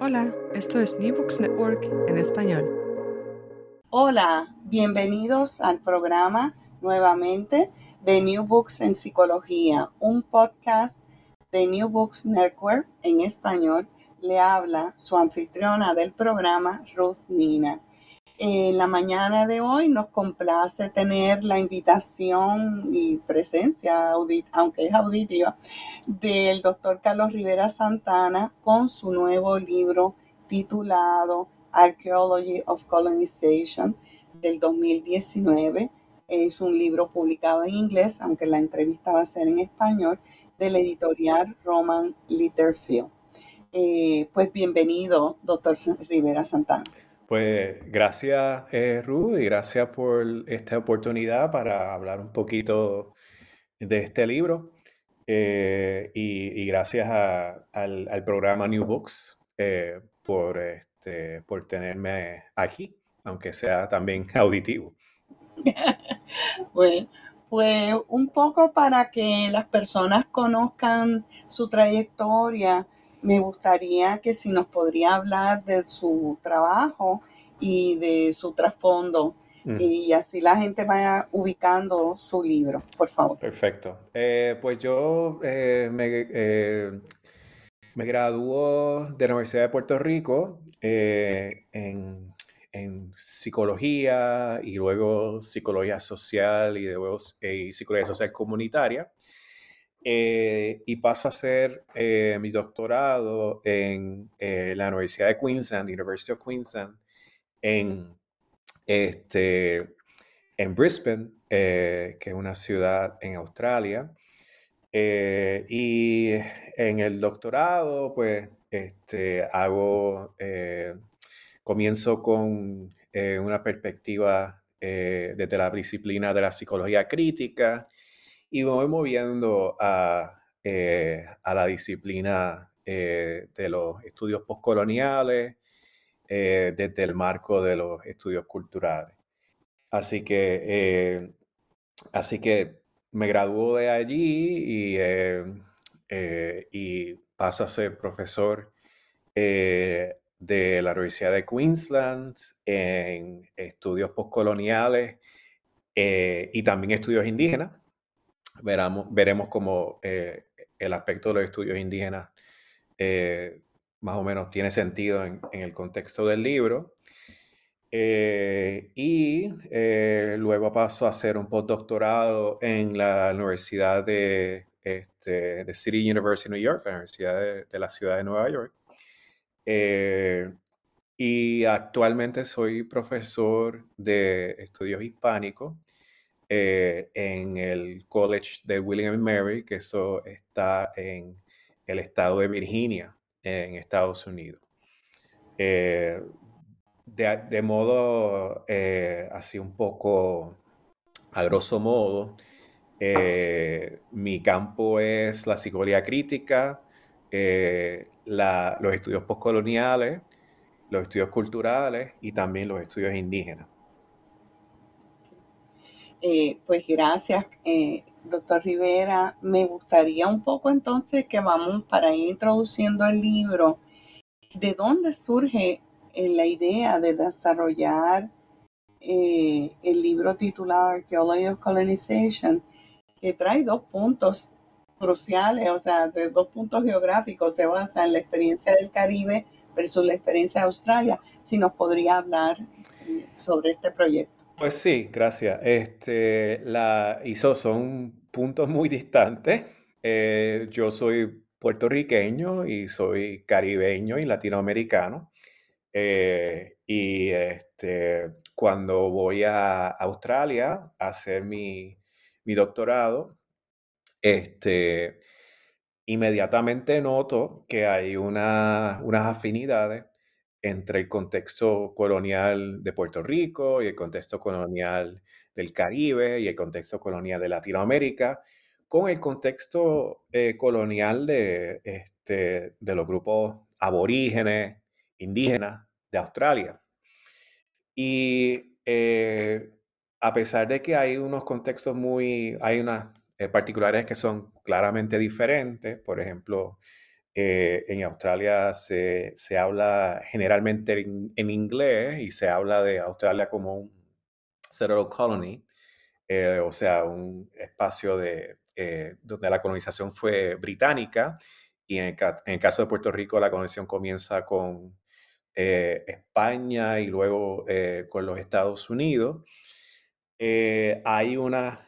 Hola, esto es New Books Network en español. Hola, bienvenidos al programa nuevamente de New Books en Psicología, un podcast de New Books Network en español. Le habla su anfitriona del programa, Ruth Nina. En la mañana de hoy nos complace tener la invitación y presencia, aunque es auditiva, del doctor Carlos Rivera Santana con su nuevo libro titulado Archaeology of Colonization del 2019. Es un libro publicado en inglés, aunque la entrevista va a ser en español, del editorial Roman Litterfield. Eh, pues bienvenido, doctor Rivera Santana. Pues gracias eh, Ruth y gracias por esta oportunidad para hablar un poquito de este libro eh, y, gracias al, programa New Books eh, por, este, por tenerme aquí, aunque sea también auditivo. bueno, pues un poco para que las personas conozcan su trayectoria me gustaría que si nos podría hablar de su trabajo y de su trasfondo mm. y así la gente vaya ubicando su libro, por favor. Perfecto. Eh, pues yo eh, me, eh, me graduó de la Universidad de Puerto Rico en, en, psicología y luego psicología social y luego psicología social comunitaria. Eh, y paso a hacer eh, mi doctorado en eh, la Universidad de Queensland, University of Queensland, en, este, en Brisbane, que es una ciudad en Australia. y en el doctorado, pues, este, hago, comienzo con una perspectiva desde la disciplina de la psicología crítica, y me voy moviendo a, eh, la disciplina eh, de los estudios postcoloniales eh, desde el marco de los estudios culturales. Así que, así que me graduó de allí y, y paso a ser profesor de la Universidad de Queensland en estudios postcoloniales y también estudios indígenas veremos cómo eh, el aspecto de los estudios indígenas eh, más o menos tiene sentido en, el contexto del libro. Eh, y luego paso a hacer un postdoctorado en la Universidad de, este, de City University New York, la Universidad de, la Ciudad de Nueva York. y actualmente soy profesor de estudios hispánicos eh, en el College de William Mary, que eso está en el estado de Virginia, en Estados Unidos. Eh, de, modo eh, así un poco, a grosso modo, mi campo es la psicología crítica, los estudios postcoloniales, los estudios culturales y también los estudios indígenas. Eh, pues gracias, eh, doctor Rivera. Me gustaría un poco entonces que vamos para ir introduciendo el libro. ¿De dónde surge eh, la idea de desarrollar el libro titulado Archaeology of Colonization, que trae dos puntos cruciales, o sea, de dos puntos geográficos, se basa en la experiencia del Caribe versus la experiencia de Australia. Si nos podría hablar sobre este proyecto. Pues sí, gracias. Este, la ISO son puntos muy distantes. Eh, yo soy puertorriqueño y soy caribeño y latinoamericano. Eh, y este, cuando voy a Australia a hacer mi, mi doctorado, este, inmediatamente noto que hay unas afinidades entre el contexto colonial de Puerto Rico y el contexto colonial del Caribe y el contexto colonial de Latinoamérica, con el contexto eh, colonial de, este, de los grupos aborígenes, indígenas de Australia. Y eh, a pesar de que hay unos contextos muy, hay unas eh, particulares que son claramente diferentes, por ejemplo, eh, en Australia se, se, habla generalmente en, inglés y se habla de Australia como un settled colony, eh, o sea, un espacio de, eh, donde la colonización fue británica y en el, caso de Puerto Rico la colonización comienza con España y luego con los Estados Unidos. hay unas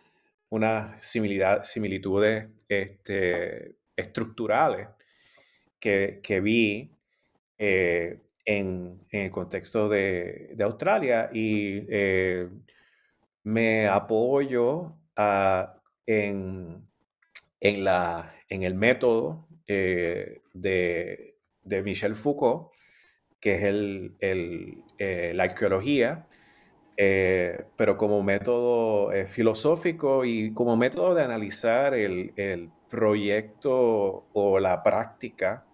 una similitudes este, estructurales que, vi eh, en, el contexto de, Australia y eh, me apoyo en, la, en el método eh, de, Michel Foucault, que es el, la arqueología, pero como método filosófico y como método de analizar el, el, proyecto o la práctica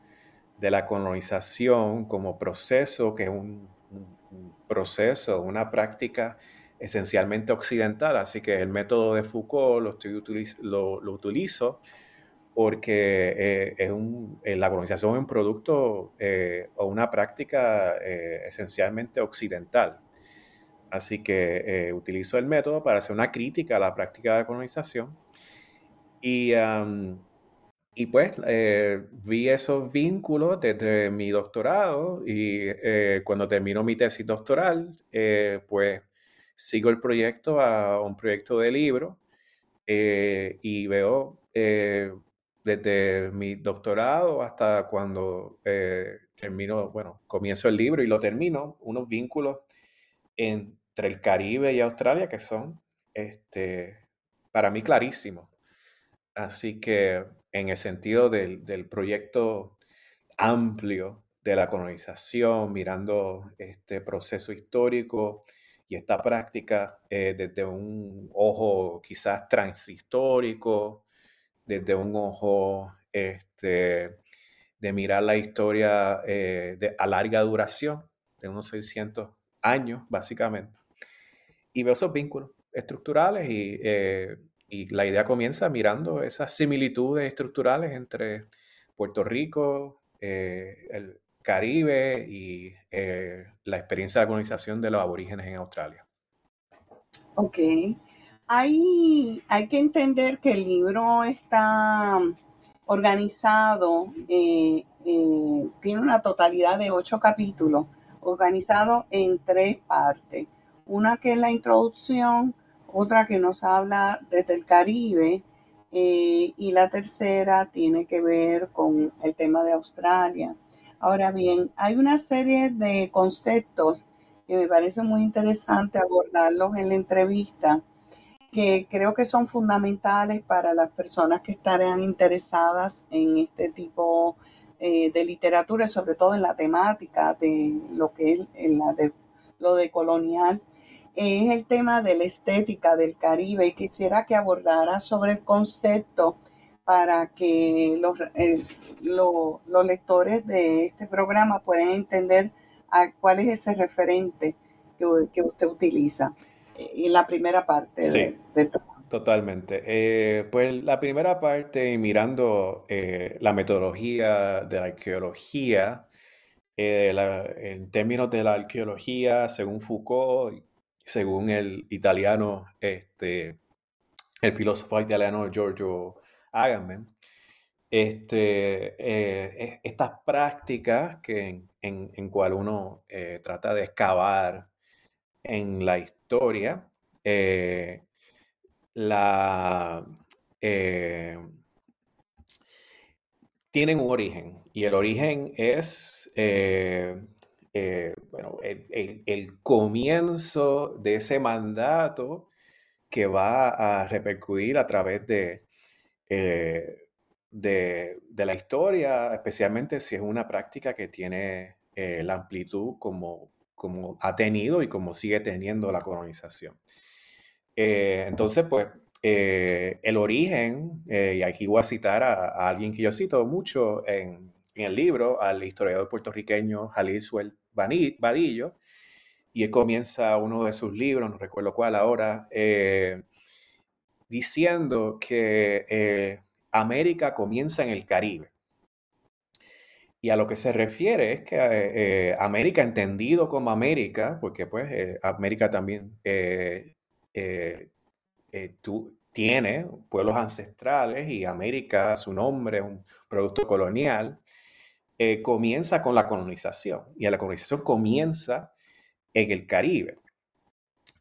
de la colonización como proceso, que es un, proceso, una práctica esencialmente occidental. Así que el método de Foucault lo, estoy lo, utilizo porque eh, es un, eh, la colonización es un producto eh, o una práctica esencialmente occidental. Así que utilizo el método para hacer una crítica a la práctica de colonización. Y y pues eh, vi esos vínculos desde mi doctorado y eh, cuando termino mi tesis doctoral, eh, pues sigo el proyecto a un proyecto de libro y veo desde mi doctorado hasta cuando termino, bueno, comienzo el libro y lo termino, unos vínculos entre el Caribe y Australia que son, este, para mí clarísimos. Así que en el sentido del, proyecto amplio de la colonización, mirando este proceso histórico y esta práctica eh, desde un ojo quizás transhistórico, desde un ojo este, de mirar la historia eh, de, a larga duración, de unos 600 años básicamente. Y veo esos vínculos estructurales y eh, y la idea comienza mirando esas similitudes estructurales entre Puerto Rico, eh, el Caribe y eh, la experiencia de colonización de los aborígenes en Australia. Ok. Hay, hay que entender que el libro está organizado, eh, tiene una totalidad de ocho capítulos, organizado en tres partes. Una que es la introducción, otra que nos habla desde el Caribe eh, y la tercera tiene que ver con el tema de Australia. Ahora bien, hay una serie de conceptos que me parece muy interesante abordarlos en la entrevista, que creo que son fundamentales para las personas que estarán interesadas en este tipo eh, de literatura, sobre todo en la temática de lo que es lo de colonial es el tema de la estética del Caribe y quisiera que abordara sobre el concepto para que los, eh, los lectores de este programa puedan entender a cuál es ese referente que, usted utiliza en la primera parte sí, Totalmente. Eh, pues la primera parte, mirando eh, la metodología de la arqueología, en términos de la arqueología, según Foucault, según el italiano, este, el filósofo italiano Giorgio Agamben, este, eh, estas prácticas que en, en, cual uno eh, trata de excavar en la historia, eh, la, tienen un origen y el origen es bueno, el, el, comienzo de ese mandato que va a repercutir a través de de, la historia, especialmente si es una práctica que tiene eh, la amplitud como, como ha tenido y como sigue teniendo la colonización. Eh, entonces, pues, eh, el origen, y aquí voy a citar a, alguien que yo cito mucho en, el libro, al historiador puertorriqueño Jalil Suel Vadillo, y él comienza uno de sus libros, no recuerdo cuál ahora, diciendo que América comienza en el Caribe. Y a lo que se refiere es que eh, eh, América, entendido como América, porque pues eh, América también tiene pueblos ancestrales y América, su nombre es un producto colonial, comienza con la colonización. Y la colonización comienza en el Caribe.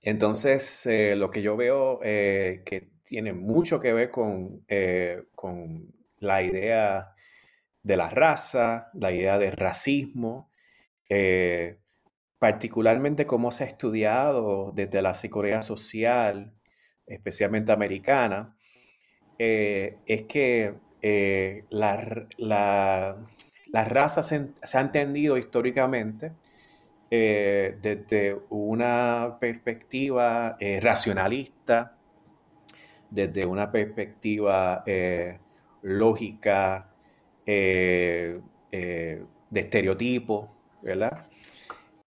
Entonces, lo que yo veo que tiene mucho que ver con, eh, con la idea de la raza, la idea del racismo, eh, particularmente cómo se ha estudiado desde la psicología social, especialmente americana, eh, es que la, raza se, ha entendido históricamente desde una perspectiva racionalista, desde una perspectiva eh, lógica eh, eh, de estereotipo, ¿verdad?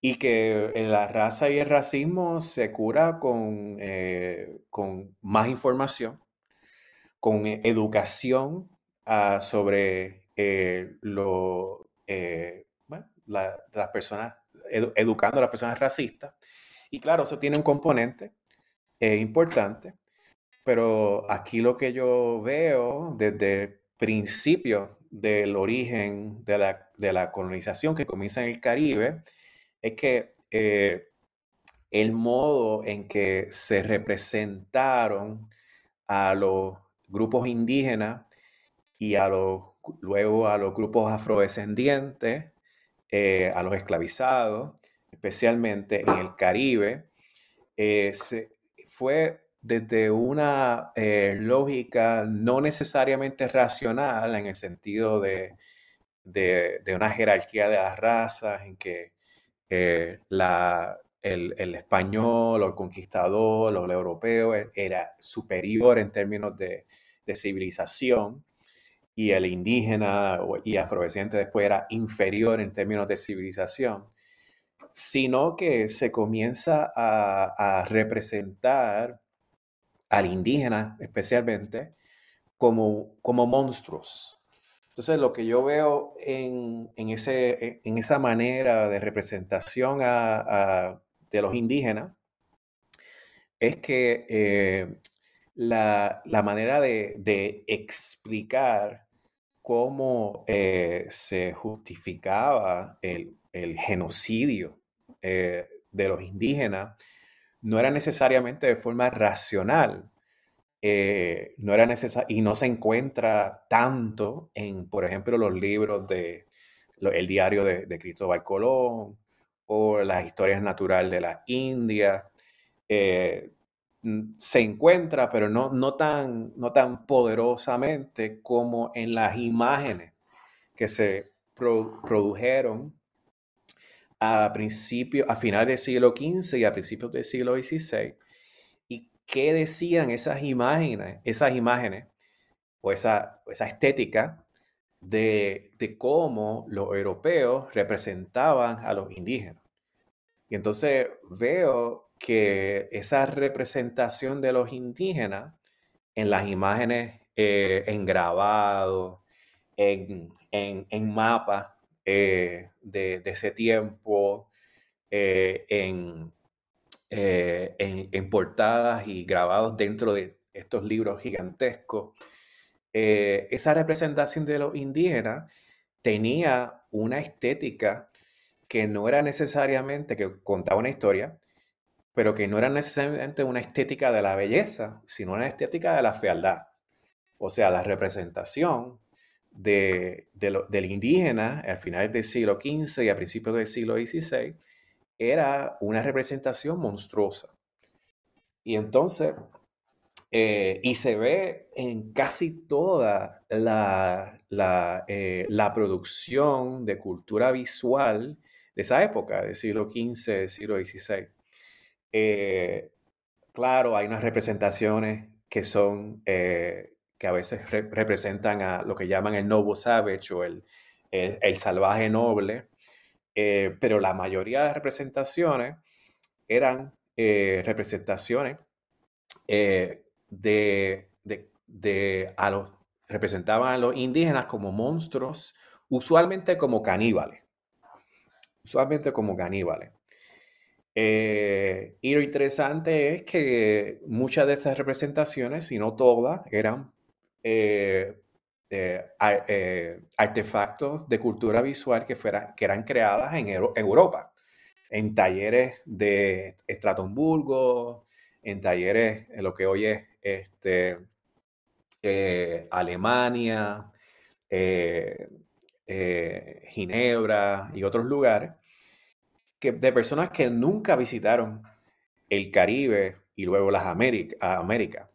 Y que la raza y el racismo se cura con, con más información, con educación ah, sobre lo, las personas, educando a las personas racistas. Y claro, eso tiene un componente importante pero aquí lo que yo veo desde el principio del origen de la, colonización que comienza en el Caribe es que eh, el modo en que se representaron a los grupos indígenas y a los, luego a los grupos afrodescendientes, eh, a los esclavizados, especialmente en el Caribe, eh, fue desde una eh, lógica no necesariamente racional en el sentido de, una jerarquía de las razas en que eh, el, español o el conquistador o el europeo e, era superior en términos de, civilización y el indígena y afrodescendiente después era inferior en términos de civilización, sino que se comienza a, a representar al indígena especialmente, como, como monstruos. Entonces, lo que yo veo en, ese, en esa manera de representación de los indígenas es que eh, la, manera de, explicar cómo eh, se justificaba el, genocidio eh, de los indígenas no era necesariamente de forma racional. Eh, no era y no se encuentra tanto en, por ejemplo, los libros de el diario de, Cristóbal Colón o las historias naturales de la India. Se encuentra, pero no, no, tan, no tan poderosamente como en las imágenes que se produjeron a principios, a finales del siglo XV y a principios del siglo XVI. ¿Y qué decían esas imágenes, esas imágenes o esa, esa estética de, de cómo los europeos representaban a los indígenas? Y entonces veo que esa representación de los indígenas en las imágenes, eh, en grabado, en, en, en mapas, eh, de, ese tiempo eh, eh, en, en, portadas y grabados dentro de estos libros gigantescos. esa representación de los indígenas tenía una estética que no era necesariamente, que contaba una historia, pero que no era necesariamente una estética de la belleza, sino una estética de la fealdad. O sea, la representación de, del indígena al final del siglo XV y a principios del siglo XVI era una representación monstruosa. Y entonces, eh, y se ve en casi toda la, la, eh, la, producción de cultura visual de esa época, del siglo XV, del siglo XVI. Eh, claro, hay unas representaciones que son, eh, que a veces representan a lo que llaman el noble savage o el, el, salvaje noble, eh, pero la mayoría de representaciones eran representaciones de, de, de, a los, representaban a los indígenas como monstruos, usualmente como caníbales. Usualmente como caníbales. Eh, y lo interesante es que muchas de estas representaciones, si no todas, eran eh, eh, artefactos de cultura visual que, que eran creadas en Europa, en talleres de Estratonburgo, en talleres en lo que hoy es este, Alemania, Ginebra y otros lugares de personas que nunca visitaron el Caribe y luego las Américas.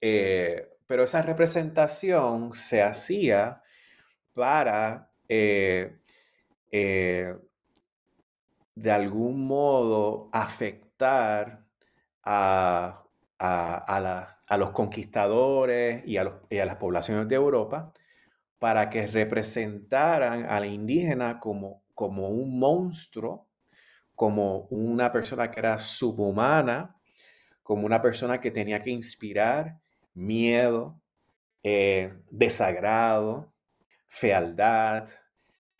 Eh, pero esa representación se hacía para, eh, eh, de algún modo, afectar a, los conquistadores y a, y a las poblaciones de Europa para que representaran a la indígena como como un monstruo, como una persona que era subhumana, como una persona que tenía que inspirar miedo, eh, desagrado, fealdad,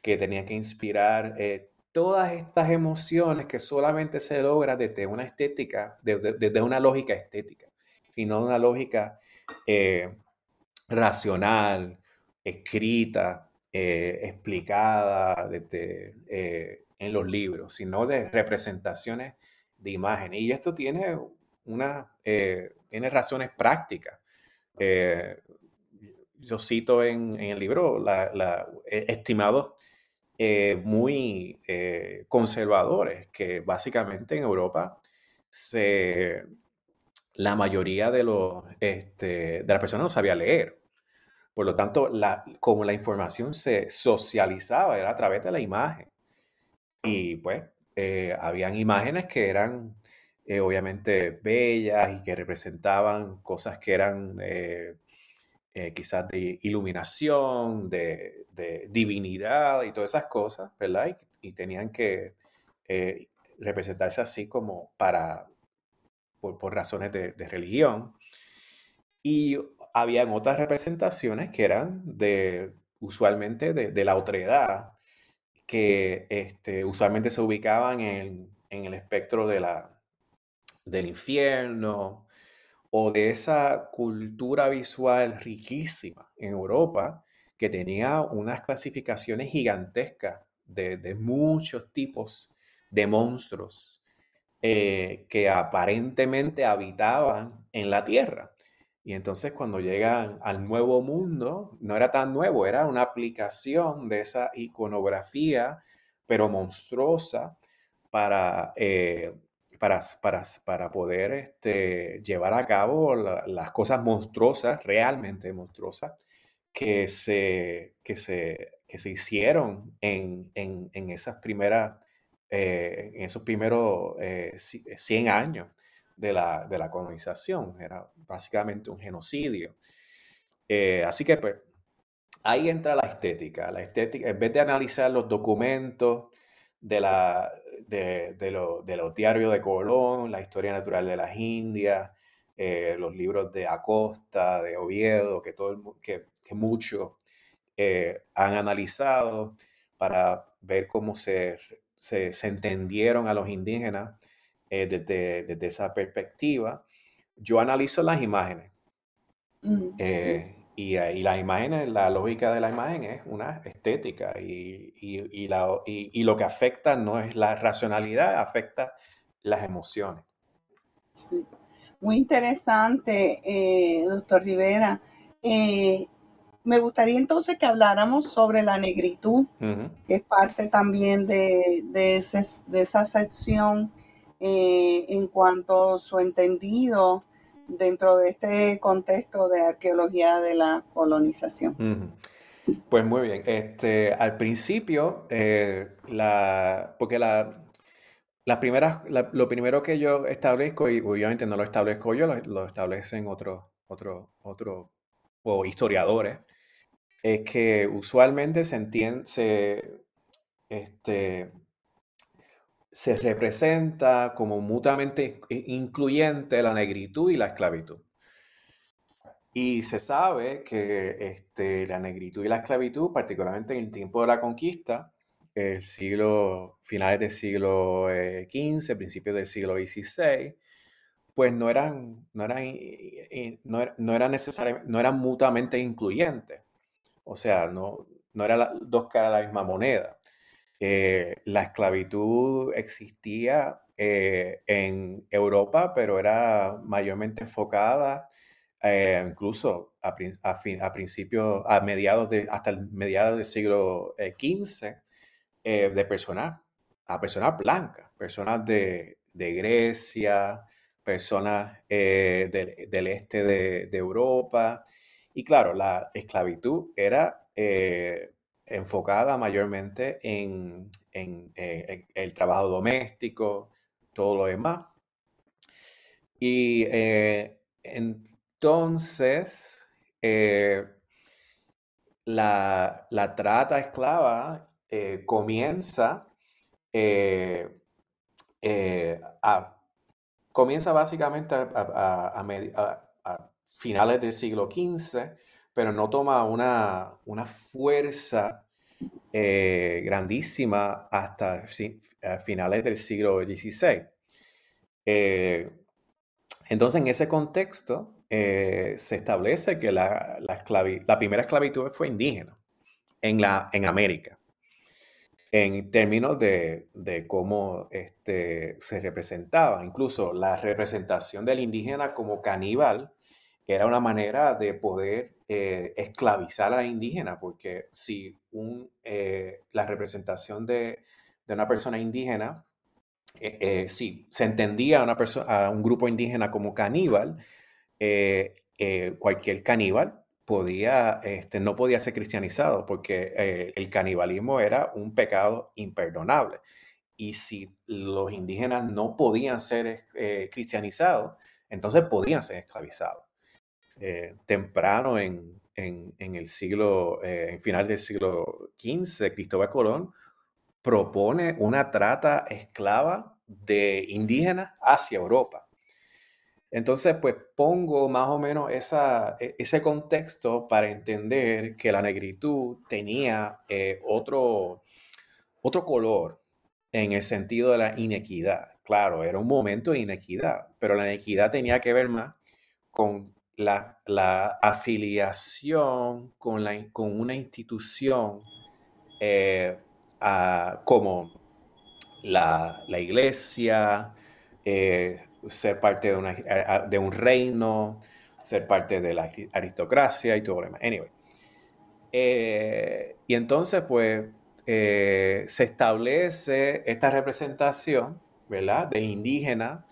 que tenía que inspirar eh, todas estas emociones que solamente se logra desde una estética, desde, una lógica estética, y no una lógica eh, racional, escrita, eh, explicada eh, en los libros, sino de representaciones de imágenes. Y esto tiene, una, eh, tiene razones prácticas. yo cito en, el libro estimados muy conservadores que básicamente en Europa la mayoría de, los, este, de las personas no sabía leer. Por lo tanto, la, como la información se socializaba era a través de la imagen. Y pues, eh, habían imágenes que eran eh, obviamente bellas y que representaban cosas que eran eh, quizás de iluminación, de, divinidad y todas esas cosas, ¿verdad? Y, tenían que representarse así como para, por, razones de, de religión. Y habían otras representaciones que eran de, usualmente de, la otredad, que este, usualmente se ubicaban en, el espectro de la, del infierno o de esa cultura visual riquísima en Europa que tenía unas clasificaciones gigantescas de, muchos tipos de monstruos eh, que aparentemente habitaban en la Tierra. Y entonces cuando llegan al nuevo mundo, no era tan nuevo, era una aplicación de esa iconografía, pero monstruosa, para, eh, para, para, para, poder este, llevar a cabo las cosas monstruosas, realmente monstruosas, que se, que se, que se hicieron en, en, en esas primeras, eh, en esos primeros 100 eh, años de la, de la colonización. Era básicamente un genocidio. Eh, así que pues ahí entra la estética. La estética, en vez de analizar los documentos de, la, de, de, los diarios de Colón, la historia natural de las Indias, eh, los libros de Acosta, de Oviedo, que, todo que muchos eh, han analizado para ver cómo se, se, se, entendieron a los indígenas eh, desde, esa perspectiva, yo analizo las imágenes. Mm, eh, y, y las imágenes, la lógica de la imagen es una estética y, y, la, y, lo que afecta no es la racionalidad, afecta las emociones. Sí. Muy interesante, eh, doctor Rivera. Eh, me gustaría entonces que habláramos sobre la negritud, que es parte también de, de, de esa sección eh, en cuanto a su entendido dentro de este contexto de arqueología de la colonización. Pues muy bien. Este, al principio, eh, la, porque la, las primeras, lo primero que yo establezco, y obviamente no lo establezco yo, lo, establecen otros otro, otro, o historiadores, es que usualmente se entiende, se, este, se representa como mutuamente incluyente la negritud y la esclavitud. Y se sabe que este, la negritud y la esclavitud, particularmente en el tiempo de la conquista, el siglo, finales del siglo XV, eh, principios del siglo XVI, pues no eran, no eran, no, eran necesariamente, no eran mutuamente incluyentes. O sea, no, no eran dos caras de la misma moneda. Eh, la esclavitud existía eh, en Europa, pero era mayormente enfocada eh, incluso a, a, principios, a mediados de, hasta el mediados del siglo XV, de personas, a personas blancas, personas de, Grecia, personas del, este de, Europa. Y claro, la esclavitud era enfocada mayormente en, eh, el trabajo doméstico, todo lo demás. Y eh, entonces, eh, la, trata esclava comienza a, comienza básicamente a, finales del siglo XV pero no toma una, una fuerza eh, grandísima hasta finales del siglo XVI. Eh, entonces, en ese contexto, eh, se establece que la, la, primera esclavitud fue indígena en, la, en América, en términos de, de cómo este, se representaba. Incluso la representación del indígena como caníbal era una manera de poder eh, esclavizar a la indígena, porque si un, eh, la representación de, una persona indígena, eh, si se entendía a, una persona, a un grupo indígena como caníbal, cualquier caníbal podía, este, no podía ser cristianizado, porque el canibalismo era un pecado imperdonable. Y si los indígenas no podían ser cristianizados, entonces podían ser esclavizados. Eh, temprano en, el siglo, eh, en final del siglo XV, Cristóbal Colón propone una trata esclava de indígenas hacia Europa. Entonces, pues pongo más o menos e, ese contexto para entender que la negritud tenía eh, otro, otro color en el sentido de la inequidad. Claro, era un momento de inequidad, pero la inequidad tenía que ver más con la, afiliación con, la, con, una institución eh, como la, iglesia, eh, ser parte de, de, un reino, ser parte de la aristocracia y todo lo demás. Anyway. Eh, y entonces, pues, se establece esta representación, ¿verdad?, de indígena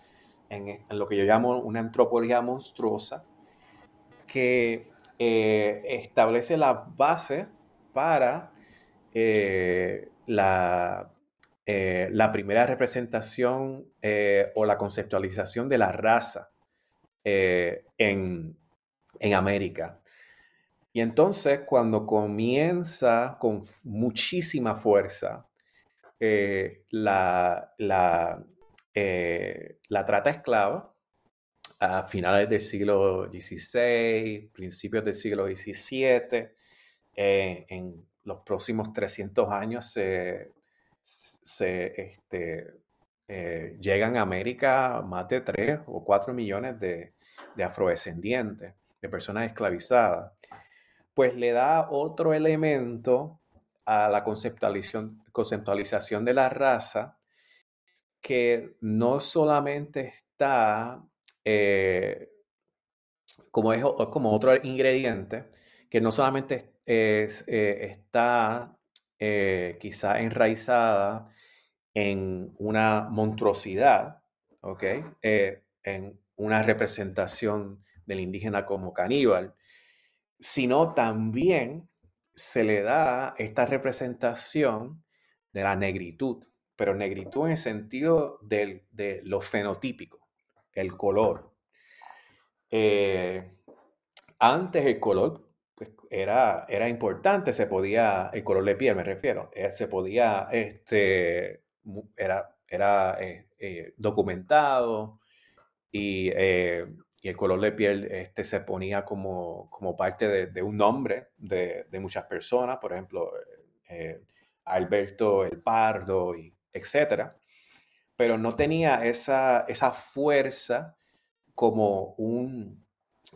en, en, lo que yo llamo una antropología monstruosa, que eh, establece la base para eh, la, eh, la, primera representación o la conceptualización de la raza en, América. Y entonces cuando comienza con muchísima fuerza la, la, la trata esclava, a finales del siglo XVI, principios del siglo XVII. Eh, en los próximos 300 años se, este, eh, llegan a América más de 3 o 4 millones de, afrodescendientes, de personas esclavizadas. pues le da otro elemento a la conceptualización, conceptualización de la raza que no solamente está eh, como, es, como otro ingrediente, que no solamente es, eh, está eh, quizá enraizada en una monstruosidad, ¿ok? en una representación del indígena como caníbal, sino también se le da esta representación de la negritud, pero negritud en el sentido de lo fenotípico, el color. Eh, antes el color pues, era, era importante, se podía, el color de piel me refiero, eh, se podía, este, era, era eh, documentado y y el color de piel este, se ponía como, como parte de, un nombre de, de, muchas personas, por ejemplo, Alberto el Pardo, y etc. Pero no tenía esa, esa fuerza como, un,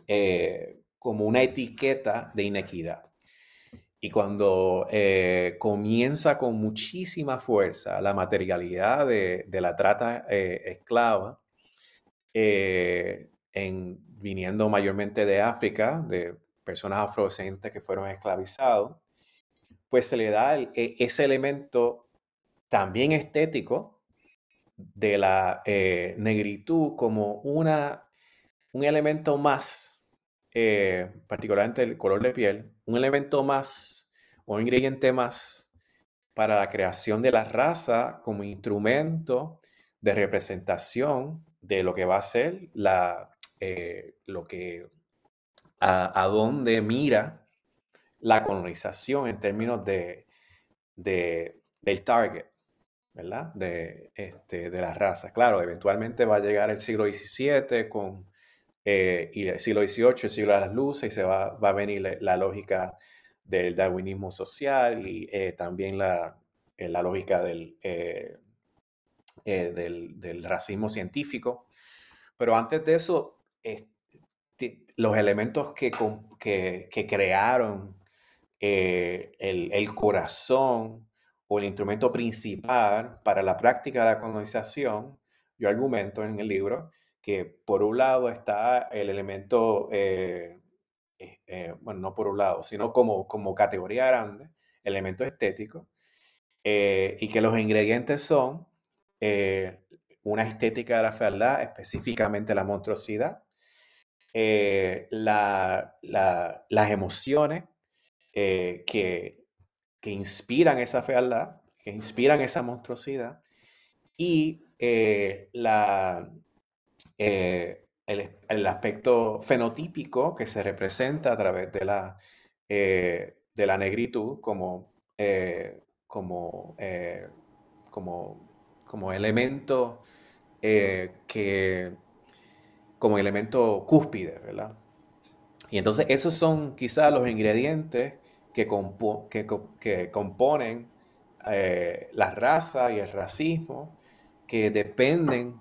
eh, como una etiqueta de inequidad. Y cuando eh, comienza con muchísima fuerza la materialidad de, de la trata esclava, en, viniendo mayormente de África, de personas afrodescendientes que fueron esclavizados, pues se le da e, ese elemento también estético de la eh, negritud como una, un elemento más, eh, particularmente el color de piel, un elemento más un ingrediente más para la creación de la raza como instrumento de representación de lo que va a ser la, eh, lo que, a, dónde mira la colonización en términos de, del target, ¿verdad? De, este, de la raza. Claro, eventualmente va a llegar el siglo XVII con, eh, y el siglo XVIII, el siglo de las luces, y se va, va a venir la, lógica del darwinismo social y eh, también la, la, lógica del, del, del, racismo científico. Pero antes de eso, los elementos que, que, crearon eh, el, corazón o el instrumento principal para la práctica de la colonización, yo argumento en el libro que por un lado está el elemento, eh, eh, bueno, no por un lado, sino como, como categoría grande, elemento estético, y que los ingredientes son una estética de la fealdad, específicamente la monstruosidad, eh, las emociones eh, que, inspiran esa fealdad, que inspiran esa monstruosidad, y eh, la, el, aspecto fenotípico que se representa a través de la, de la negritud como, como, como, como elemento que como elemento cúspide, ¿verdad? Y entonces esos son quizás los ingredientes que, que, componen eh, la raza y el racismo que dependen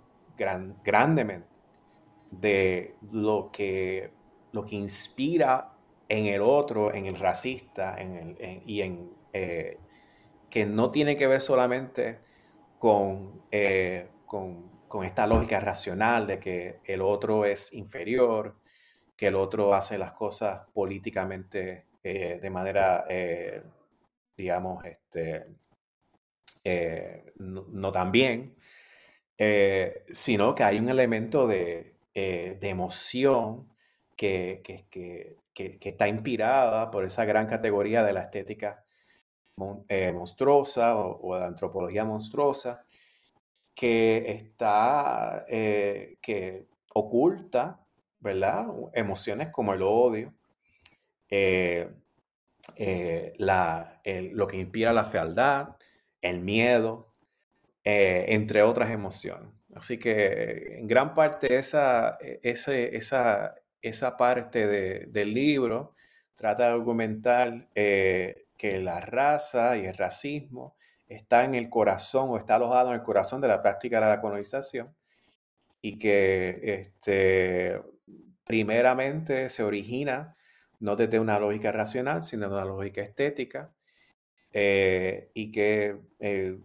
grandemente de lo que, lo que inspira en el otro, en el racista, y en, eh, que no tiene que ver solamente con, eh, con con esta lógica racional de que el otro es inferior, que el otro hace las cosas políticamente eh, de manera, eh, digamos, este, eh, no, tan bien, sino que hay un elemento de, emoción que, está inspirada por esa gran categoría de la estética monstruosa o, de la antropología monstruosa, que está, que oculta, ¿verdad? Emociones como el odio, eh, eh, lo que inspira la fealdad, el miedo, entre otras emociones. Así que en gran parte esa, e, esa, esa parte del libro trata de argumentar que la raza y el racismo está en el corazón o está alojado en el corazón de la práctica de la colonización y que este, primeramente se origina no desde una lógica racional, sino de una lógica estética, eh, y que eh,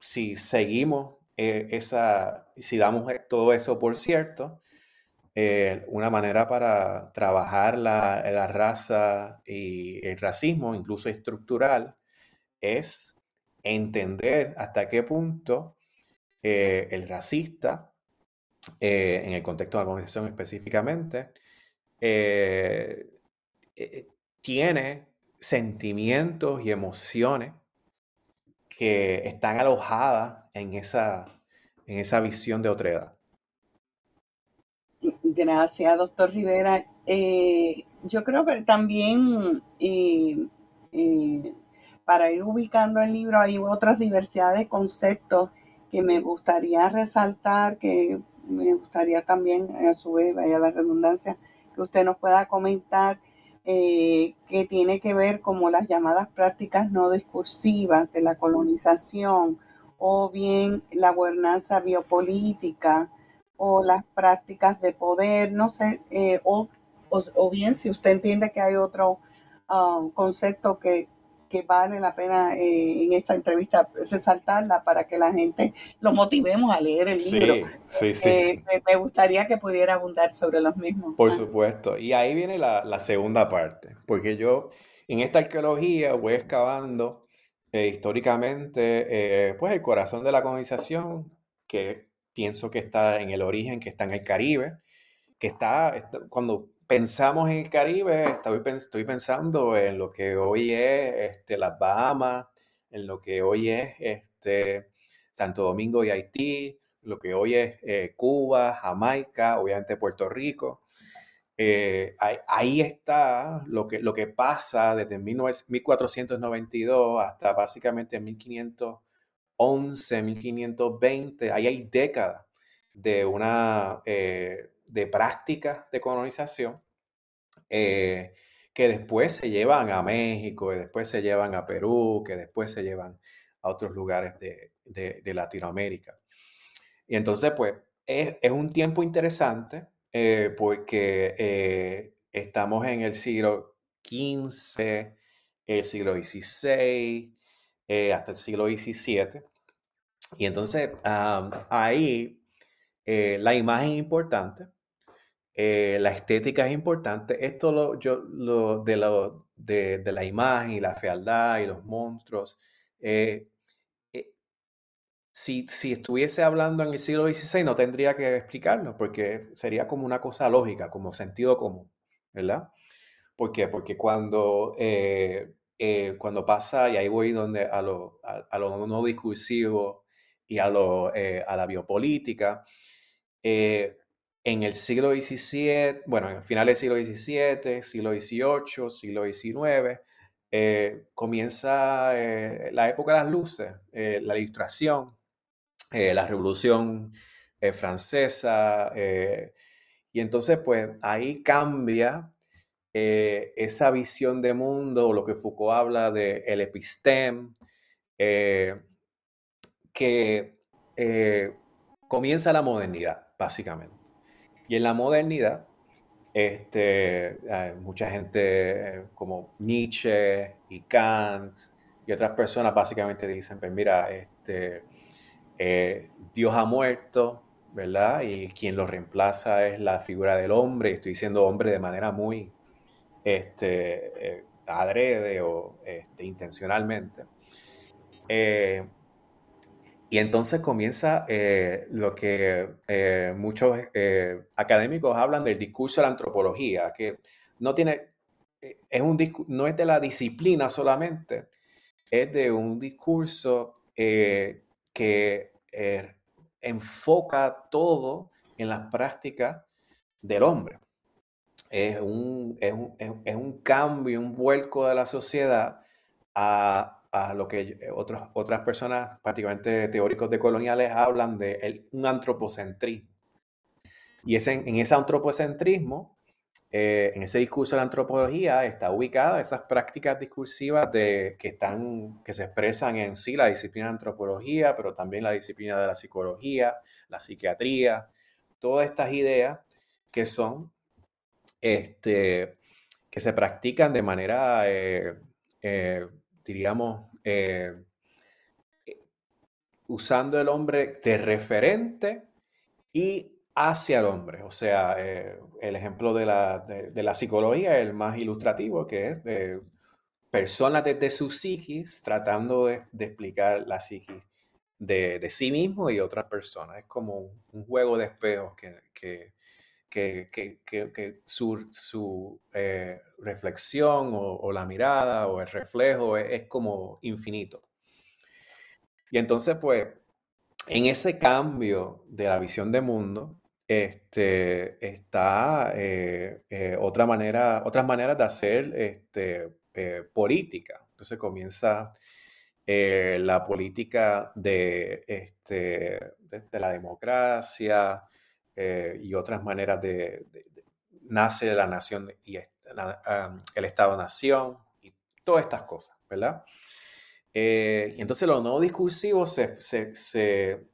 si seguimos esa, si damos todo eso por cierto, una manera para trabajar la, la, raza y el racismo, incluso estructural, es entender hasta qué punto el racista eh, en el contexto de la organización específicamente, eh, eh, tiene sentimientos y emociones que están alojadas en esa, en esa visión de otredad. Gracias, doctor Rivera. yo creo que también para ir ubicando el libro hay otras diversidades de conceptos que me gustaría resaltar, que me gustaría también, a su vez, vaya la redundancia, que usted nos pueda comentar eh, que tiene que ver como las llamadas prácticas no discursivas de la colonización o bien la gobernanza biopolítica o las prácticas de poder, no sé, eh, o, o, bien si usted entiende que hay otro ah, concepto que, que vale la pena eh, en esta entrevista resaltarla para que la gente lo motivemos a leer el libro. Sí, sí, eh, me gustaría que pudiera abundar sobre los mismos. Por supuesto. Y ahí viene la, segunda parte, porque yo en esta arqueología voy excavando eh, históricamente pues el corazón de la colonización, que pienso que está en el origen, que está en el Caribe, que está cuando pensamos en el Caribe, estoy, pensando en lo que hoy es este, las Bahamas, en lo que hoy es este, Santo Domingo y Haití, lo que hoy es eh, Cuba, Jamaica, obviamente Puerto Rico. Eh, ahí, está lo que, lo que pasa desde 1492 hasta básicamente 1511, 1520. Ahí hay décadas de una... Eh, de prácticas de colonización eh, que después se llevan a México, que después se llevan a Perú, que después se llevan a otros lugares de, Latinoamérica. Y entonces, pues, es, un tiempo interesante eh, porque eh, estamos en el siglo XV, el siglo XVI, hasta el siglo XVII. Y entonces, ahí la imagen importante eh, la estética es importante. Esto lo, yo, lo, de, lo, de, la imagen y la fealdad y los monstruos. Eh, eh, si, si, estuviese hablando en el siglo XVI no tendría que explicarlo porque sería como una cosa lógica, como sentido común, ¿verdad? ¿Por? Porque cuando, cuando pasa, y ahí voy donde, a, lo, a, lo no discursivo y a, lo, a la biopolítica, en el siglo XVII, bueno, en finales del siglo XVII, siglo XVIII, siglo XIX, eh, comienza eh, la época de las luces, eh, la ilustración, la revolución francesa, y entonces pues ahí cambia esa visión de mundo, lo que Foucault habla de el episteme, que comienza la modernidad, básicamente. Y en la modernidad, este, mucha gente como Nietzsche y Kant y otras personas básicamente dicen, pues mira, este, eh, Dios ha muerto, ¿verdad? Y quien lo reemplaza es la figura del hombre, estoy diciendo hombre de manera muy este, eh, adrede o este, intencionalmente. Eh, y entonces comienza eh, lo que eh, muchos eh, académicos hablan del discurso de la antropología, que no tiene, es un, no es de la disciplina solamente, es de un discurso que enfoca todo en las prácticas del hombre. Es un, es un, es un cambio, un vuelco de la sociedad a a lo que eh, otros, otras personas, prácticamente teóricos de coloniales, hablan de un antropocentrismo. Y ese, en ese antropocentrismo, eh, en ese discurso de la antropología, está ubicada esas prácticas discursivas de, que, están, que se expresan en sí la disciplina de antropología, pero también la disciplina de la psicología, la psiquiatría, todas estas ideas que son este, que se practican de manera, diríamos, usando el hombre de referente y hacia el hombre. O sea, el ejemplo de la, de, la, psicología es el más ilustrativo, que es personas desde su psiquis tratando de, explicar la psiquis de, sí mismo y otras personas. Es como un, juego de espejos que, su, eh, reflexión o, la mirada o el reflejo es, como infinito. Y entonces, pues, en ese cambio de la visión de mundo, este, está eh, eh, otra manera, otras maneras de hacer este, política. Entonces comienza la política de, este, de, la democracia eh, y otras maneras de, nace la nación y el Estado-nación y todas estas cosas, ¿verdad? y entonces lo no discursivo se, se, se,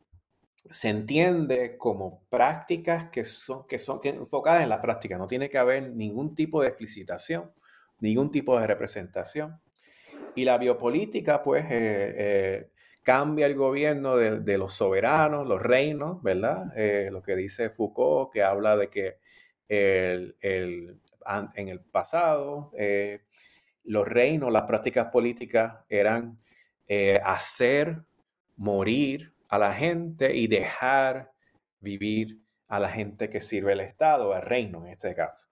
entiende como prácticas que son, que son enfocadas en la práctica, no tiene que haber ningún tipo de explicitación ningún tipo de representación. Y la biopolítica, pues, eh, eh, cambia el gobierno de, los soberanos, los reinos, ¿verdad? Eh, lo que dice Foucault, que habla de que en el pasado los reinos, las prácticas políticas eran hacer morir a la gente y dejar vivir a la gente que sirve el Estado, al reino en este caso.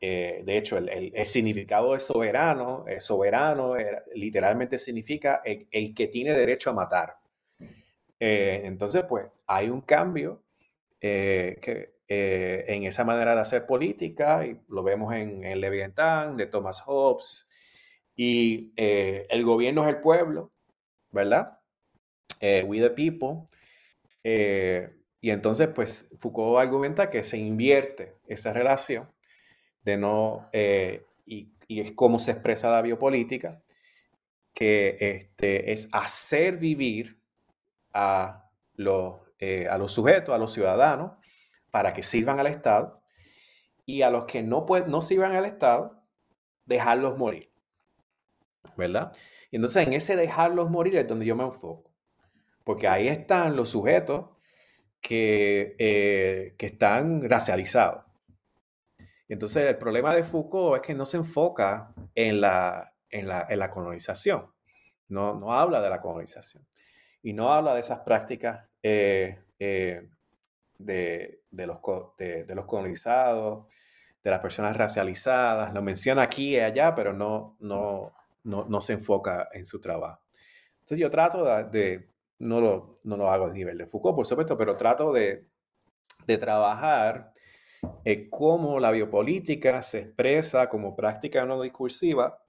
Eh, de hecho, el, significado de soberano, soberano literalmente significa el, que tiene derecho a matar. Eh, entonces, pues hay un cambio eh, en esa manera de hacer política, y lo vemos en, el Leviatán de Thomas Hobbes, y el gobierno es el pueblo, ¿verdad? we the people. y entonces, pues Foucault argumenta que se invierte esa relación de no, eh, y, es cómo se expresa la biopolítica, que este, es hacer vivir a los, eh, a los sujetos, a los ciudadanos, para que sirvan al Estado, y a los que no, pueden, no sirvan al Estado, dejarlos morir. ¿Verdad? Y entonces en ese dejarlos morir es donde yo me enfoco. Porque ahí están los sujetos que, eh, que están racializados. Entonces, el problema de Foucault es que no se enfoca en la, en la, colonización, no, no, habla de la colonización. Y no habla de esas prácticas eh, eh, de, los, de, los colonizados, de las personas racializadas, lo menciona aquí y allá, pero no, no, no, se enfoca en su trabajo. Entonces yo trato de, no, lo, no lo hago a nivel de Foucault, por supuesto, pero trato de, de trabajar eh, cómo la biopolítica se expresa como práctica no discursiva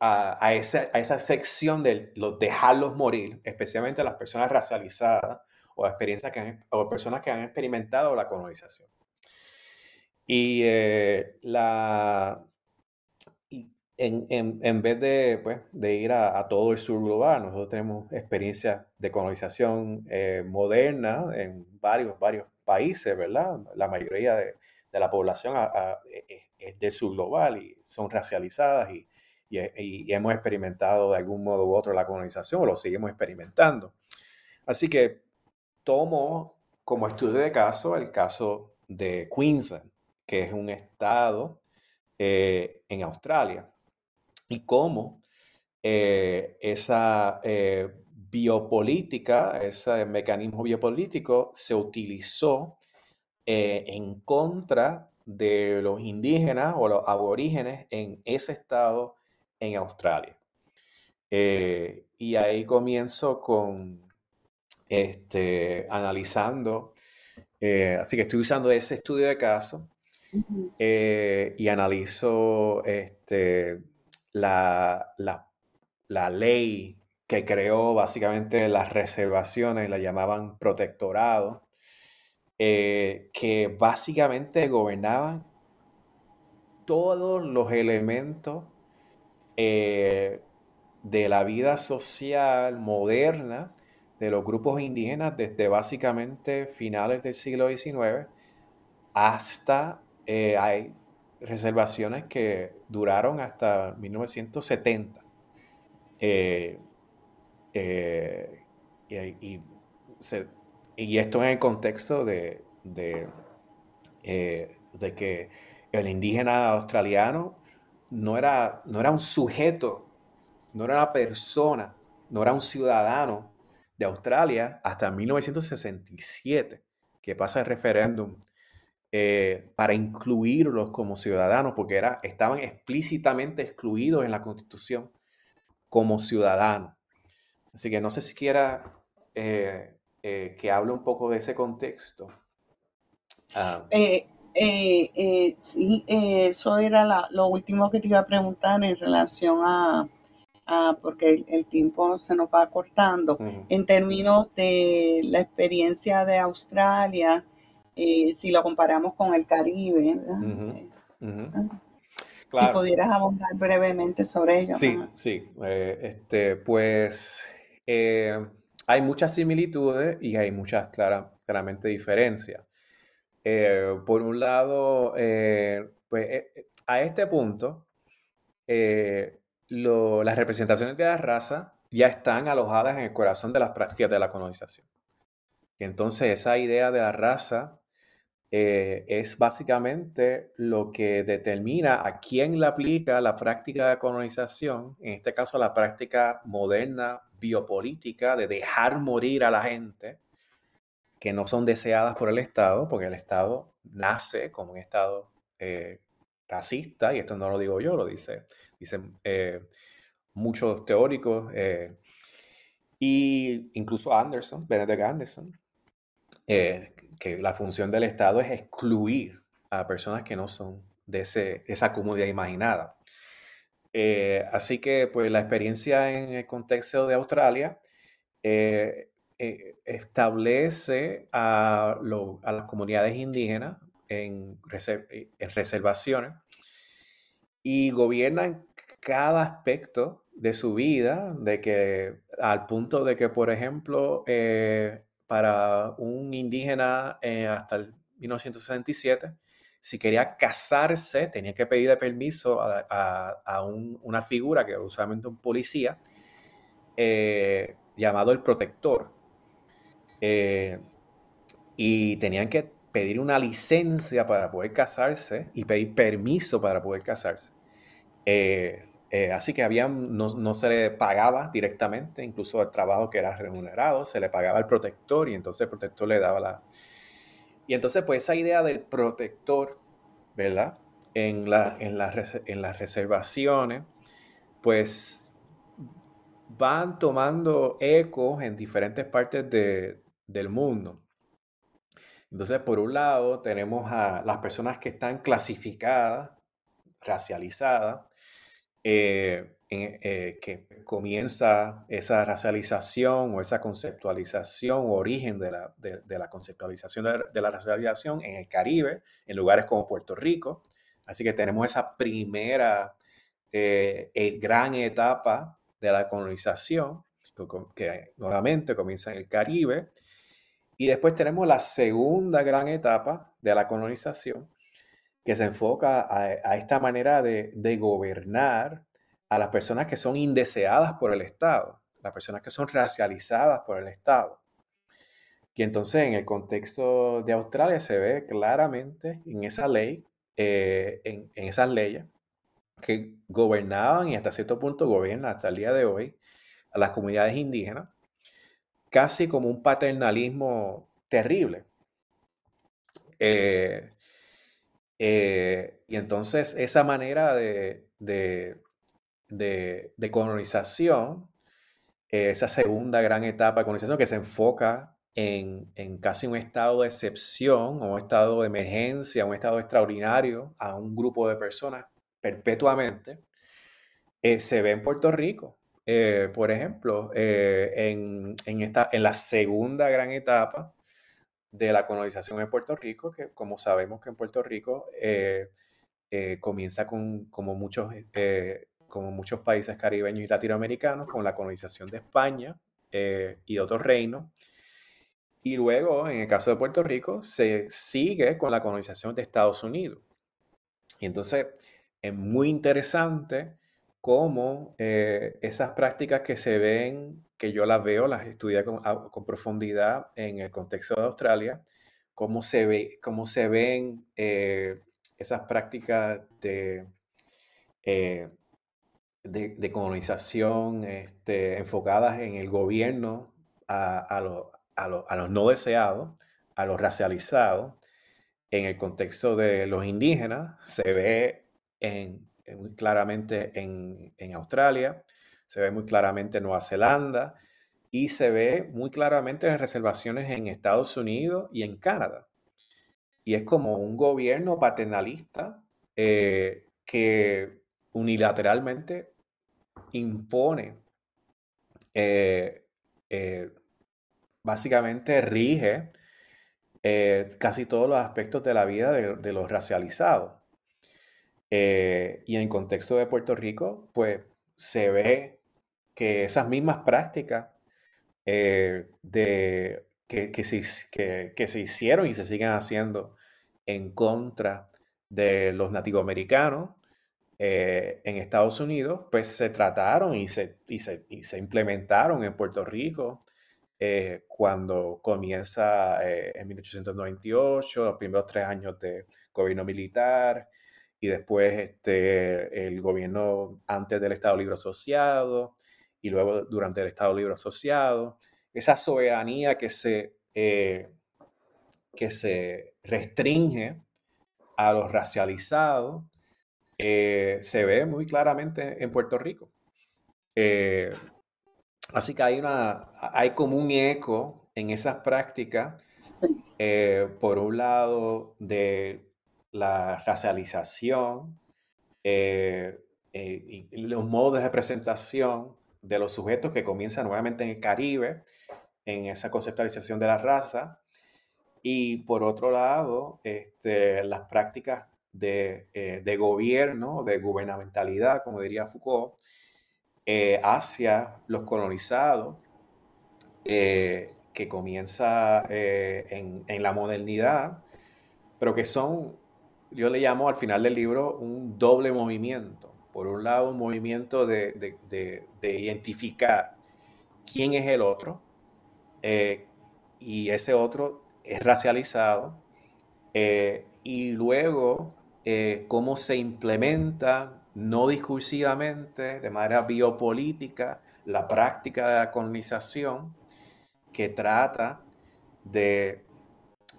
a, esa, a esa, sección de los dejarlos morir, especialmente a las personas racializadas o, experiencias que o personas que han experimentado la colonización. Y eh, la, en, en, en, vez de, pues, de ir a, todo el sur global, nosotros tenemos experiencias de colonización eh, moderna en varios, varios países, ¿verdad? La mayoría de, de la población e, e, es de sur global y son racializadas y, y, hemos experimentado de algún modo u otro la colonización o lo seguimos experimentando. Así que tomo como estudio de caso el caso de Queensland, que es un estado eh, en Australia y cómo eh, esa eh, biopolítica, ese mecanismo biopolítico se utilizó eh, en contra de los indígenas o los aborígenes en ese estado en Australia. y ahí comienzo con este, analizando, así que estoy usando ese estudio de caso y analizo este, la, la, ley que creó básicamente las reservaciones, la llamaban protectorado, eh, que básicamente gobernaban todos los elementos eh, de la vida social moderna de los grupos indígenas desde básicamente finales del siglo XIX hasta eh, reservaciones que duraron hasta 1970. Eh, eh, y, esto en el contexto de, de, de, que el indígena australiano no era, no era un sujeto, no era una persona, no era un ciudadano de Australia hasta 1967, que pasa el referéndum eh, para incluirlos como ciudadanos, porque era, estaban explícitamente excluidos en la Constitución como ciudadanos. Así que no sé si quiera eh, eh, que hable un poco de ese contexto. Ah. sí, eso era lo último que te iba a preguntar en relación a, porque el, tiempo se nos va cortando, en términos de la experiencia de Australia eh, si lo comparamos con el Caribe. Eh, ah, si pudieras abundar brevemente sobre ello. Sí, sí. Eh, este, pues hay muchas similitudes y hay muchas claramente diferencias. por un lado, pues a este punto, las representaciones de la raza ya están alojadas en el corazón de las prácticas de la colonización. Entonces esa idea de la raza eh, es básicamente lo que determina a quién le aplica la práctica de colonización, en este caso la práctica moderna biopolítica de dejar morir a la gente que no son deseadas por el Estado, porque el Estado nace como un Estado eh, racista, y esto no lo digo yo, lo dice, dicen eh, muchos teóricos, y incluso Anderson, Benedict Anderson, que la función del Estado es excluir a personas que no son de, esa comunidad imaginada. Eh, así que pues la experiencia en el contexto de Australia eh, eh, establece a, las comunidades indígenas en, reservaciones y gobiernan cada aspecto de su vida, de que al punto de que, por ejemplo, para un indígena hasta el 1967, si quería casarse, tenía que pedir permiso a, una figura, que usualmente un policía, eh, llamado el protector. Eh, y tenían que pedir una licencia para poder casarse y pedir permiso para poder casarse. Eh, así que había, no, se le pagaba directamente, incluso el trabajo que era remunerado, se le pagaba al protector y entonces el protector le daba la... Y entonces pues esa idea del protector, ¿verdad? En, la, en, en las reservaciones, pues van tomando ecos en diferentes partes del mundo. Entonces, por un lado, tenemos a las personas que están clasificadas, racializadas, eh, eh, que comienza esa racialización o esa conceptualización o origen de la, de, la conceptualización de, la racialización en el Caribe, en lugares como Puerto Rico. Así que tenemos esa primera eh, gran etapa de la colonización, que nuevamente comienza en el Caribe. Y después tenemos la segunda gran etapa de la colonización, que se enfoca a, esta manera de, gobernar a las personas que son indeseadas por el Estado, las personas que son racializadas por el Estado. Y entonces en el contexto de Australia se ve claramente en esa ley, eh, en, esas leyes que gobernaban y hasta cierto punto gobiernan hasta el día de hoy a las comunidades indígenas, casi como un paternalismo terrible. Eh, eh, y entonces esa manera de, de, de, colonización, esa segunda gran etapa de colonización que se enfoca en, en, casi un estado de excepción un estado de emergencia, un estado extraordinario a un grupo de personas perpetuamente, eh, se ve en Puerto Rico. Eh, por ejemplo, en, en, esta, en la segunda gran etapa, de la colonización en Puerto Rico, que como sabemos que en Puerto Rico eh, eh, comienza con, como, muchos, eh, como muchos países caribeños y latinoamericanos, con la colonización de España y de otros reinos. Y luego, en el caso de Puerto Rico, se sigue con la colonización de Estados Unidos. Y entonces es muy interesante cómo eh, esas prácticas que se ven, que yo las veo, las estudié con, profundidad en el contexto de Australia, cómo se, ve, cómo se ven eh, esas prácticas de, eh, de, colonización este, enfocadas en el gobierno a, a, a los no deseados, a los racializados, en el contexto de los indígenas, se ve muy claramente en, en, Australia, se ve muy claramente en Nueva Zelanda y se ve muy claramente en reservaciones en Estados Unidos y en Canadá. Y es como un gobierno paternalista eh, que unilateralmente impone, eh, eh, básicamente rige eh, casi todos los aspectos de la vida de, los racializados. Y en el contexto de Puerto Rico, pues se ve que esas mismas prácticas de, que, se, que, se, hicieron y se siguen haciendo en contra de los nativoamericanos en Estados Unidos, pues se trataron y se, y se implementaron en Puerto Rico eh, cuando comienza eh, en 1898, los primeros tres años de gobierno militar, y después este, el gobierno antes del Estado Libre Asociado, y luego durante el Estado Libre Asociado. Esa soberanía que se, eh, que se restringe a los racializados se ve muy claramente en Puerto Rico. Así que hay, una, hay como un eco en esas prácticas, eh, por un lado, de la racialización eh, eh, y los modos de representación de los sujetos que comienzan nuevamente en el Caribe, en esa conceptualización de la raza, y por otro lado, este, las prácticas de, de gobierno, de gubernamentalidad, como diría Foucault, eh, hacia los colonizados, eh, que comienza eh, en, la modernidad, pero que son, yo le llamo al final del libro, un doble movimiento. Por un lado, un movimiento de, identificar quién es el otro, y ese otro es racializado, y luego cómo se implementa no discursivamente, de manera biopolítica, la práctica de la colonización que trata de,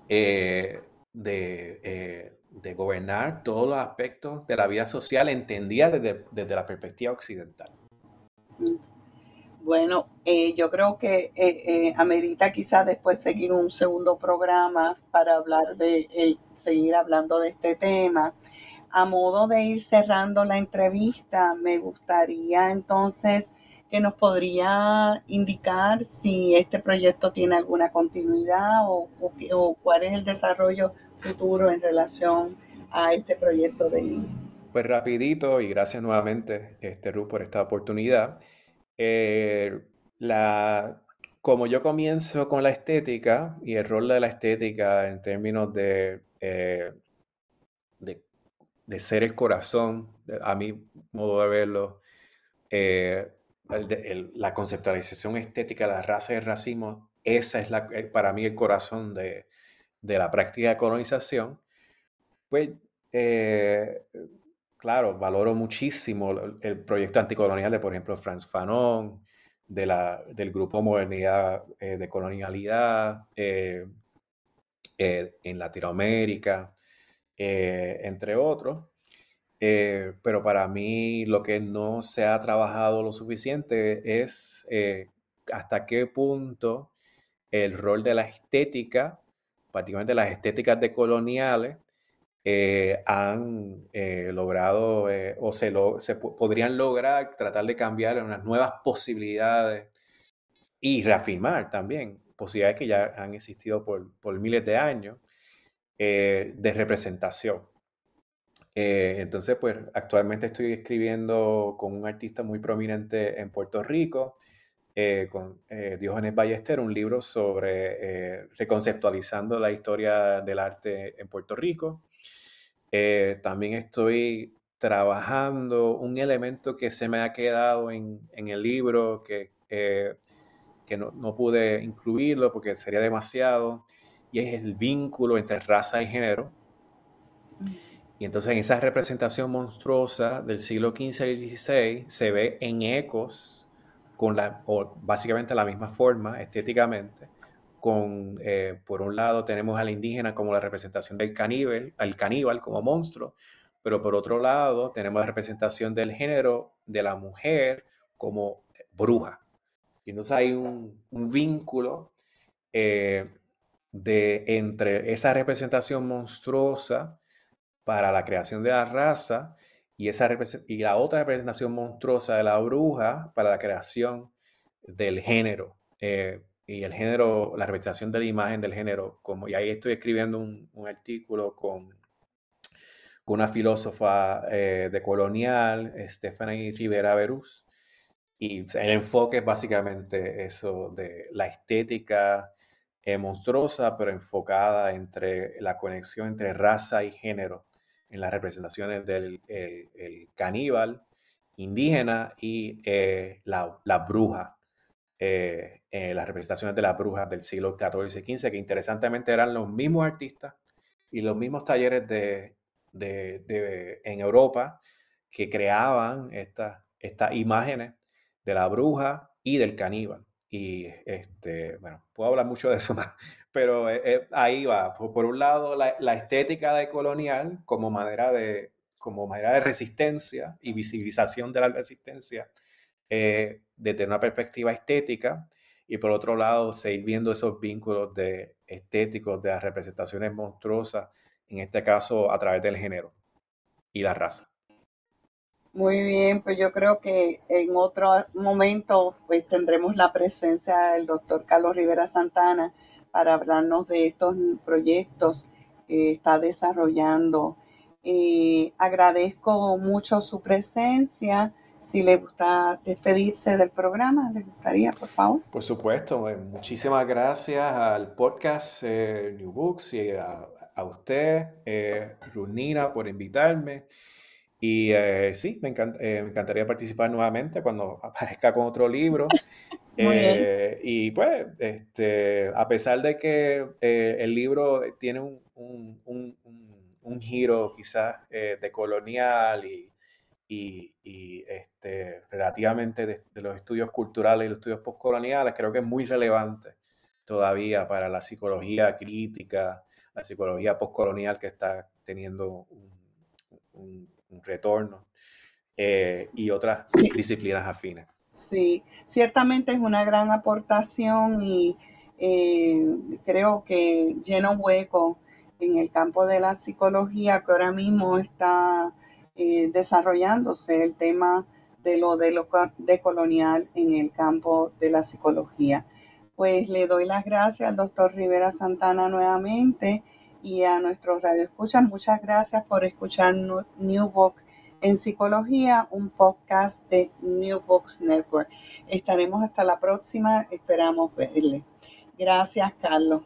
eh, eh, gobernar todos los aspectos de la vida social entendida desde, la perspectiva occidental. Bueno, eh, yo creo que amerita quizás después seguir un segundo programa para hablar de, seguir hablando de este tema a modo de ir cerrando la entrevista, me gustaría entonces que nos podría indicar si este proyecto tiene alguna continuidad o, cuál es el desarrollo futuro en relación a este proyecto de Pues rapidito y gracias nuevamente, este, Ruth, por esta oportunidad. Eh, la, como yo comienzo con la estética y el rol de la estética en términos de, eh, de de ser el corazón, a mi modo de verlo, eh, la conceptualización estética de la raza y el racismo, esa es la, eh, para mí el corazón de, la práctica de colonización, pues eh, claro, valoro muchísimo el, proyecto anticolonial de, por ejemplo, Franz Fanon, del grupo Modernidad de Colonialidad en Latinoamérica, eh, entre otros. Eh, pero para mí lo que no se ha trabajado lo suficiente es eh, hasta qué punto el rol de la estética, particularmente las estéticas decoloniales, han logrado o se, lo, se podrían lograr tratar de cambiar unas nuevas posibilidades y reafirmar también posibilidades que ya han existido por, por miles de años eh, de representación. Eh, entonces, pues actualmente estoy escribiendo con un artista muy prominente en Puerto Rico, eh, con Diógenes Ballester, un libro sobre reconceptualizando la historia del arte en Puerto Rico. Eh, también estoy trabajando un elemento que se me ha quedado en, el libro, que, eh, que no, no, pude incluirlo porque sería demasiado, y es el vínculo entre raza y género. Y entonces en esa representación monstruosa del siglo XV y XVI se ve en ecos con la, o básicamente la misma forma estéticamente, con, eh, por un lado tenemos al indígena como la representación del caníbal, al caníbal como monstruo, pero por otro lado tenemos la representación del género de la mujer como bruja. Y entonces hay un, vínculo eh, de, entre esa representación monstruosa para la creación de la raza y, esa y la otra representación monstruosa de la bruja para la creación del género. Eh, y el género, la representación de la imagen del género. Como, y ahí estoy escribiendo un, artículo con, una filósofa eh, de colonial, Stephanie Rivera Berús. Y el enfoque es básicamente eso de la estética monstruosa, pero enfocada entre la conexión entre raza y género en las representaciones del caníbal indígena y eh, la, bruja, eh, las representaciones de las brujas del siglo XIV y XV, que interesantemente eran los mismos artistas y los mismos talleres de, en Europa que creaban estas estas imágenes de la bruja y del caníbal. Y este, bueno, puedo hablar mucho de eso más, pero eh, eh, ahí va. Por, un lado, la, estética de colonial como manera de, como manera de resistencia y visibilización de la resistencia eh, desde una perspectiva estética. Y por otro lado, seguir viendo esos vínculos de estéticos, de las representaciones monstruosas, en este caso a través del género y la raza. Muy bien, pues yo creo que en otro momento pues tendremos la presencia del doctor Carlos Rivera Santana para hablarnos de estos proyectos que está desarrollando. Eh, agradezco mucho su presencia. Si le gusta despedirse del programa, ¿le gustaría, por favor? Por supuesto. Eh, muchísimas gracias al podcast eh, New Books y a, usted, eh, Runina, por invitarme. Y eh, sí, me, eh, me, encantaría participar nuevamente cuando aparezca con otro libro. Eh, y pues, este, a pesar de que el libro tiene un, un, un, un giro quizás de colonial y, y, y este, relativamente de, de, los estudios culturales y los estudios postcoloniales, creo que es muy relevante todavía para la psicología crítica, la psicología postcolonial que está teniendo un retorno eh, y otras disciplinas afines. Sí, ciertamente es una gran aportación y eh, creo que llena un hueco en el campo de la psicología que ahora mismo está eh, desarrollándose el tema de lo de lo decolonial en el campo de la psicología. Pues le doy las gracias al doctor Rivera Santana nuevamente y a nuestros radioescuchas. Muchas gracias por escuchar New Book en Psicología, un podcast de New Books Network. Estaremos hasta la próxima, esperamos verle. Gracias, Carlos.